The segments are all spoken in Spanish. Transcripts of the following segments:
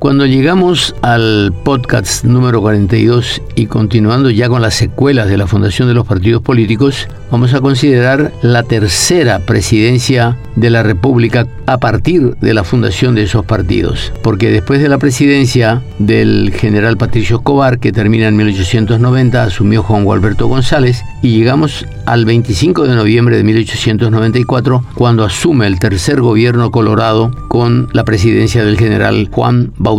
Cuando llegamos al podcast número 42 y continuando ya con las secuelas de la fundación de los partidos políticos, vamos a considerar la tercera presidencia de la República a partir de la fundación de esos partidos. Porque después de la presidencia del general Patricio Escobar, que termina en 1890, asumió Juan Gualberto González y llegamos al 25 de noviembre de 1894, cuando asume el tercer gobierno colorado con la presidencia del general Juan Bautista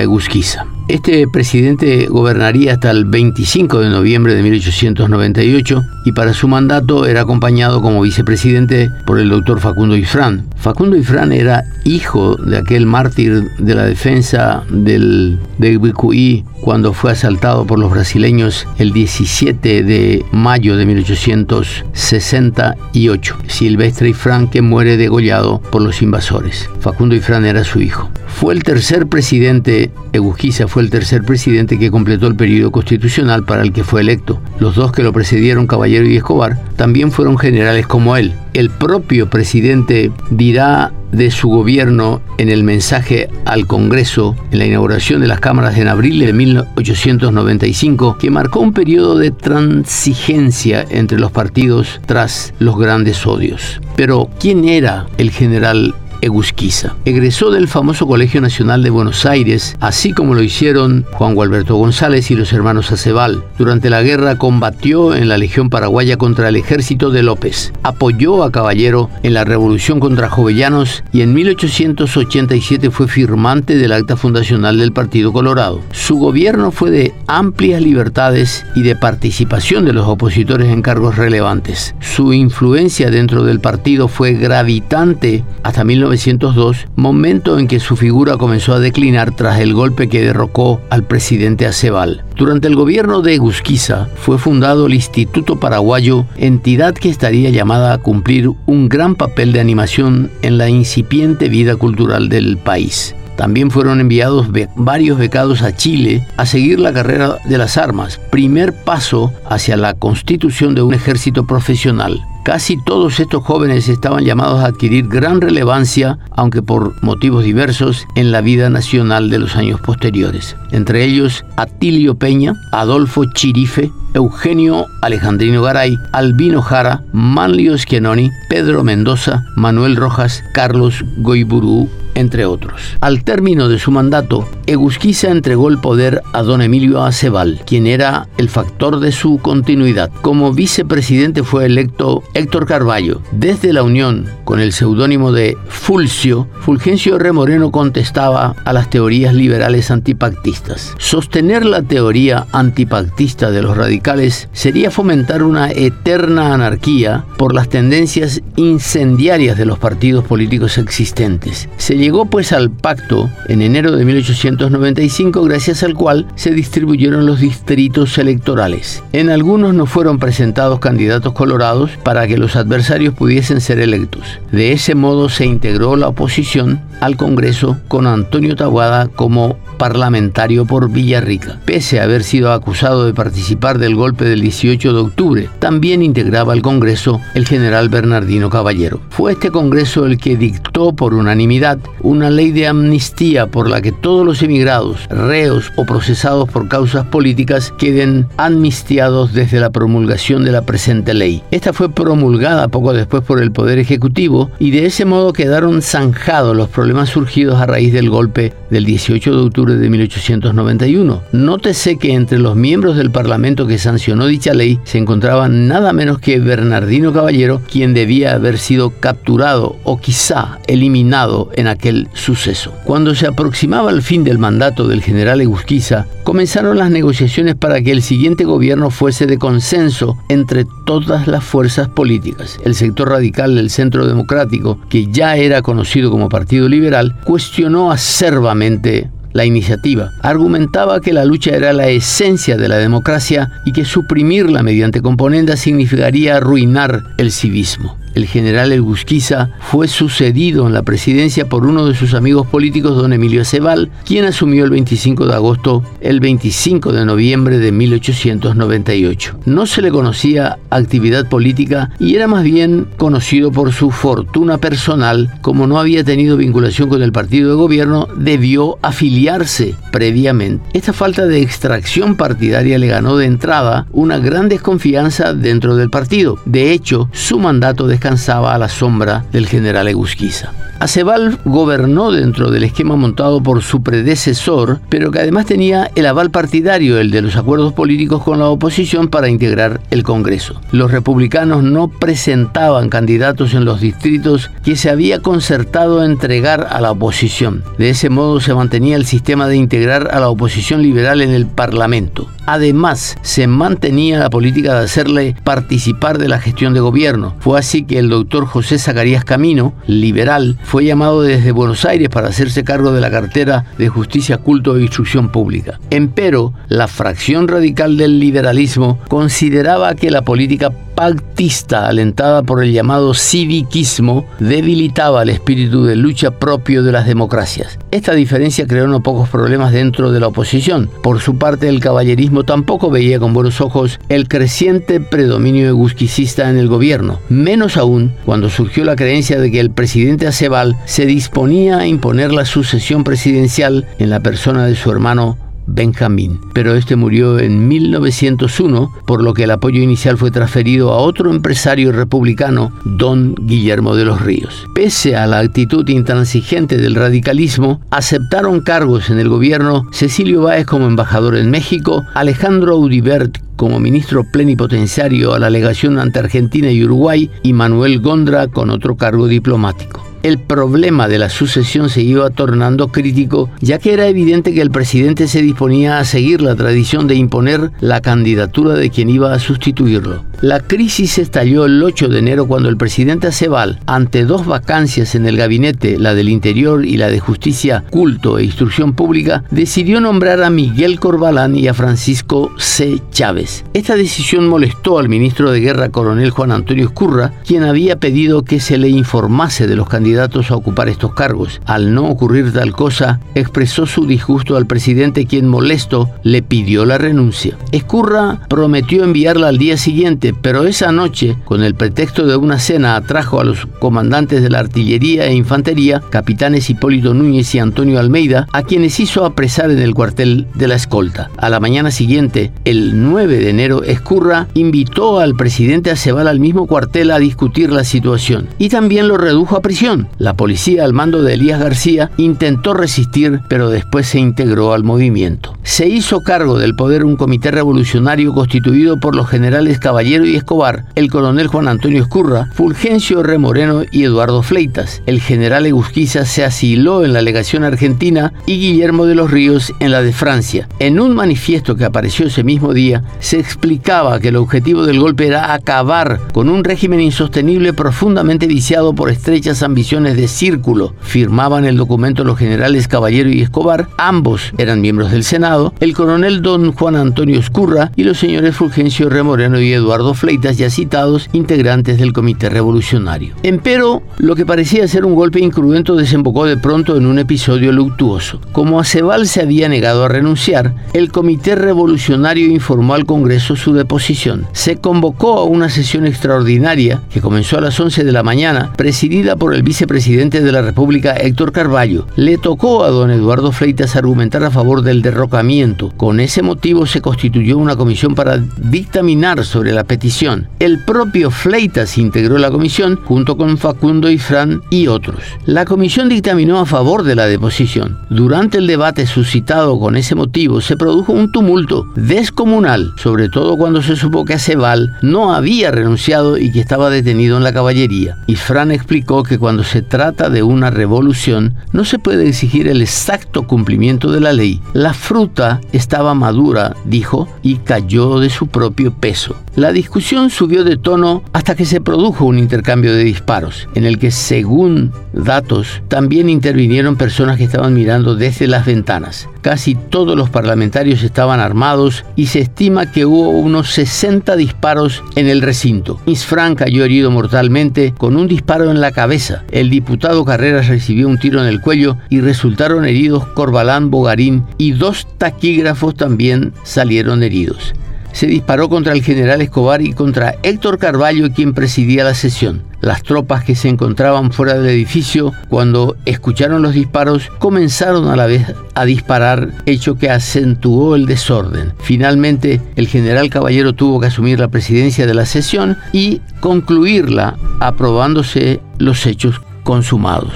Egusquiza. Este presidente gobernaría hasta el 25 de noviembre de 1898 y para su mandato era acompañado como vicepresidente por el doctor Facundo Ifrán. Facundo Ifrán era hijo de aquel mártir de la defensa del de Bicuí cuando fue asaltado por los brasileños el 17 de mayo de 1868. Silvestre Ifrán que muere degollado por los invasores. Facundo Ifrán era su hijo. Fue el tercer presidente, Egusquiza fue el tercer presidente que completó el periodo constitucional para el que fue electo. Los dos que lo precedieron, Caballero y Escobar, también fueron generales como él. El propio presidente dirá de su gobierno en el mensaje al Congreso en la inauguración de las cámaras en abril de 1895, que marcó un periodo de transigencia entre los partidos tras los grandes odios. Pero, ¿quién era el general Egusquiza. Egresó del famoso Colegio Nacional de Buenos Aires, así como lo hicieron Juan Gualberto González y los hermanos Acebal. Durante la guerra combatió en la Legión Paraguaya contra el ejército de López. Apoyó a Caballero en la revolución contra Jovellanos y en 1887 fue firmante del acta fundacional del Partido Colorado. Su gobierno fue de amplias libertades y de participación de los opositores en cargos relevantes. Su influencia dentro del partido fue gravitante hasta 19 1902, momento en que su figura comenzó a declinar tras el golpe que derrocó al presidente Acebal. Durante el gobierno de Egusquiza fue fundado el Instituto Paraguayo, entidad que estaría llamada a cumplir un gran papel de animación en la incipiente vida cultural del país. También fueron enviados varios becados a Chile a seguir la carrera de las armas, primer paso hacia la constitución de un ejército profesional. Casi todos estos jóvenes estaban llamados a adquirir gran relevancia, aunque por motivos diversos, en la vida nacional de los años posteriores. Entre ellos, Atilio Peña, Adolfo Chirife, Eugenio Alejandrino Garay, Albino Jara, Manlio Schianoni, Pedro Mendoza, Manuel Rojas, Carlos Goiburú, entre otros. Al término de su mandato, Egusquiza entregó el poder a don Emilio Acebal, quien era el factor de su continuidad. Como vicepresidente fue electo Héctor Carballo. Desde la unión con el seudónimo de Fulcio, Fulgencio R. Moreno contestaba a las teorías liberales antipactistas. Sostener la teoría antipactista de los radicales sería fomentar una eterna anarquía por las tendencias incendiarias de los partidos políticos existentes. Se llegó pues al pacto en enero de 1895 gracias al cual se distribuyeron los distritos electorales. En algunos no fueron presentados candidatos colorados para que los adversarios pudiesen ser electos. De ese modo se integró la oposición al Congreso con Antonio Taguada como parlamentario por Villarrica, pese a haber sido acusado de participar del golpe del 18 de octubre. También integraba al Congreso el general Bernardino Caballero. Fue este Congreso el que dictó por unanimidad una ley de amnistía por la que todos los emigrados, reos o procesados por causas políticas queden amnistiados desde la promulgación de la presente ley. Esta fue promulgada poco después por el Poder Ejecutivo y de ese modo quedaron zanjados los problemas surgidos a raíz del golpe del 18 de octubre de 1891. Nótese que entre los miembros del Parlamento que sancionó dicha ley se encontraba nada menos que Bernardino Caballero, quien debía haber sido capturado o quizá eliminado en aquel suceso. Cuando se aproximaba el fin del mandato del general Egusquiza, comenzaron las negociaciones para que el siguiente gobierno fuese de consenso entre todas las fuerzas políticas. El sector radical del Centro Democrático, que ya era conocido como Partido Liberal, cuestionó acerbamente la iniciativa. Argumentaba que la lucha era la esencia de la democracia y que suprimirla mediante componendas significaría arruinar el civismo. El general Egusquiza fue sucedido en la presidencia por uno de sus amigos políticos, don Emilio Aceval, quien asumió el 25 de agosto, el 25 de noviembre de 1898. No se le conocía actividad política y era más bien conocido por su fortuna personal, como no había tenido vinculación con el partido de gobierno, debió afiliarse previamente. Esta falta de extracción partidaria le ganó de entrada una gran desconfianza dentro del partido. De hecho, su mandato descansaba a la sombra del general Egusquiza. Aceval gobernó dentro del esquema montado por su predecesor, pero que además tenía el aval partidario, el de los acuerdos políticos con la oposición para integrar el Congreso. Los republicanos no presentaban candidatos en los distritos que se había concertado entregar a la oposición. De ese modo se mantenía el sistema de integrar a la oposición liberal en el Parlamento. Además, se mantenía la política de hacerle participar de la gestión de gobierno. Fue así que el doctor José Zacarías Camino, liberal, fue llamado desde Buenos Aires para hacerse cargo de la cartera de Justicia, Culto e Instrucción Pública. Empero, la fracción radical del liberalismo consideraba que la política pactista alentada por el llamado civiquismo debilitaba el espíritu de lucha propio de las democracias. Esta diferencia creó no pocos problemas dentro de la oposición. Por su parte, el caballerismo tampoco veía con buenos ojos el creciente predominio egusquicista en el gobierno, menos aún cuando surgió la creencia de que el presidente Aceval se disponía a imponer la sucesión presidencial en la persona de su hermano Benjamín, pero este murió en 1901, por lo que el apoyo inicial fue transferido a otro empresario republicano, don Guillermo de los Ríos. Pese a la actitud intransigente del radicalismo, aceptaron cargos en el gobierno Cecilio Báez como embajador en México, Alejandro Audibert como ministro plenipotenciario a la legación ante Argentina y Uruguay y Manuel Gondra con otro cargo diplomático el problema de la sucesión se iba tornando crítico, ya que era evidente que el presidente se disponía a seguir la tradición de imponer la candidatura de quien iba a sustituirlo. La crisis estalló el 8 de enero cuando el presidente Aceval, ante dos vacancias en el gabinete, la del Interior y la de Justicia, Culto e Instrucción Pública, decidió nombrar a Miguel Corbalán y a Francisco C. Chávez. Esta decisión molestó al ministro de Guerra, coronel Juan Antonio Escurra, quien había pedido que se le informase de los candidatos candidatos a ocupar estos cargos. Al no ocurrir tal cosa, expresó su disgusto al presidente quien molesto le pidió la renuncia. Escurra prometió enviarla al día siguiente, pero esa noche, con el pretexto de una cena, atrajo a los comandantes de la artillería e infantería, capitanes Hipólito Núñez y Antonio Almeida, a quienes hizo apresar en el cuartel de la escolta. A la mañana siguiente, el 9 de enero, Escurra invitó al presidente Aceval al mismo cuartel a discutir la situación y también lo redujo a prisión. La policía al mando de Elías García intentó resistir, pero después se integró al movimiento. Se hizo cargo del poder un comité revolucionario constituido por los generales Caballero y Escobar, el coronel Juan Antonio Escurra, Fulgencio Remoreno y Eduardo Fleitas. El general Egusquiza se asiló en la legación argentina y Guillermo de los Ríos en la de Francia. En un manifiesto que apareció ese mismo día, se explicaba que el objetivo del golpe era acabar con un régimen insostenible profundamente viciado por estrechas ambiciones de círculo. Firmaban el documento los generales Caballero y Escobar, ambos eran miembros del Senado, el coronel don Juan Antonio Escurra y los señores Fulgencio Remoreno y Eduardo Fleitas, ya citados, integrantes del Comité Revolucionario. Empero, lo que parecía ser un golpe incruento desembocó de pronto en un episodio luctuoso. Como Aceval se había negado a renunciar, el Comité Revolucionario informó al Congreso su deposición. Se convocó a una sesión extraordinaria que comenzó a las 11 de la mañana, presidida por el vicepresidente de la República, Héctor Carballo, le tocó a don Eduardo Fleitas argumentar a favor del derrocamiento. Con ese motivo se constituyó una comisión para dictaminar sobre la petición. El propio Fleitas integró la comisión junto con Facundo y y otros. La comisión dictaminó a favor de la deposición. Durante el debate suscitado con ese motivo se produjo un tumulto descomunal, sobre todo cuando se supo que Aceval no había renunciado y que estaba detenido en la caballería. Y explicó que cuando se trata de una revolución, no se puede exigir el exacto cumplimiento de la ley. La fruta estaba madura, dijo, y cayó de su propio peso. La discusión subió de tono hasta que se produjo un intercambio de disparos, en el que, según datos, también intervinieron personas que estaban mirando desde las ventanas. Casi todos los parlamentarios estaban armados y se estima que hubo unos 60 disparos en el recinto. Miss Frank cayó herido mortalmente con un disparo en la cabeza. El diputado Carreras recibió un tiro en el cuello y resultaron heridos Corbalán Bogarín y dos taquígrafos también salieron heridos se disparó contra el general Escobar y contra Héctor Carballo, quien presidía la sesión. Las tropas que se encontraban fuera del edificio, cuando escucharon los disparos, comenzaron a la vez a disparar, hecho que acentuó el desorden. Finalmente, el general Caballero tuvo que asumir la presidencia de la sesión y concluirla, aprobándose los hechos consumados.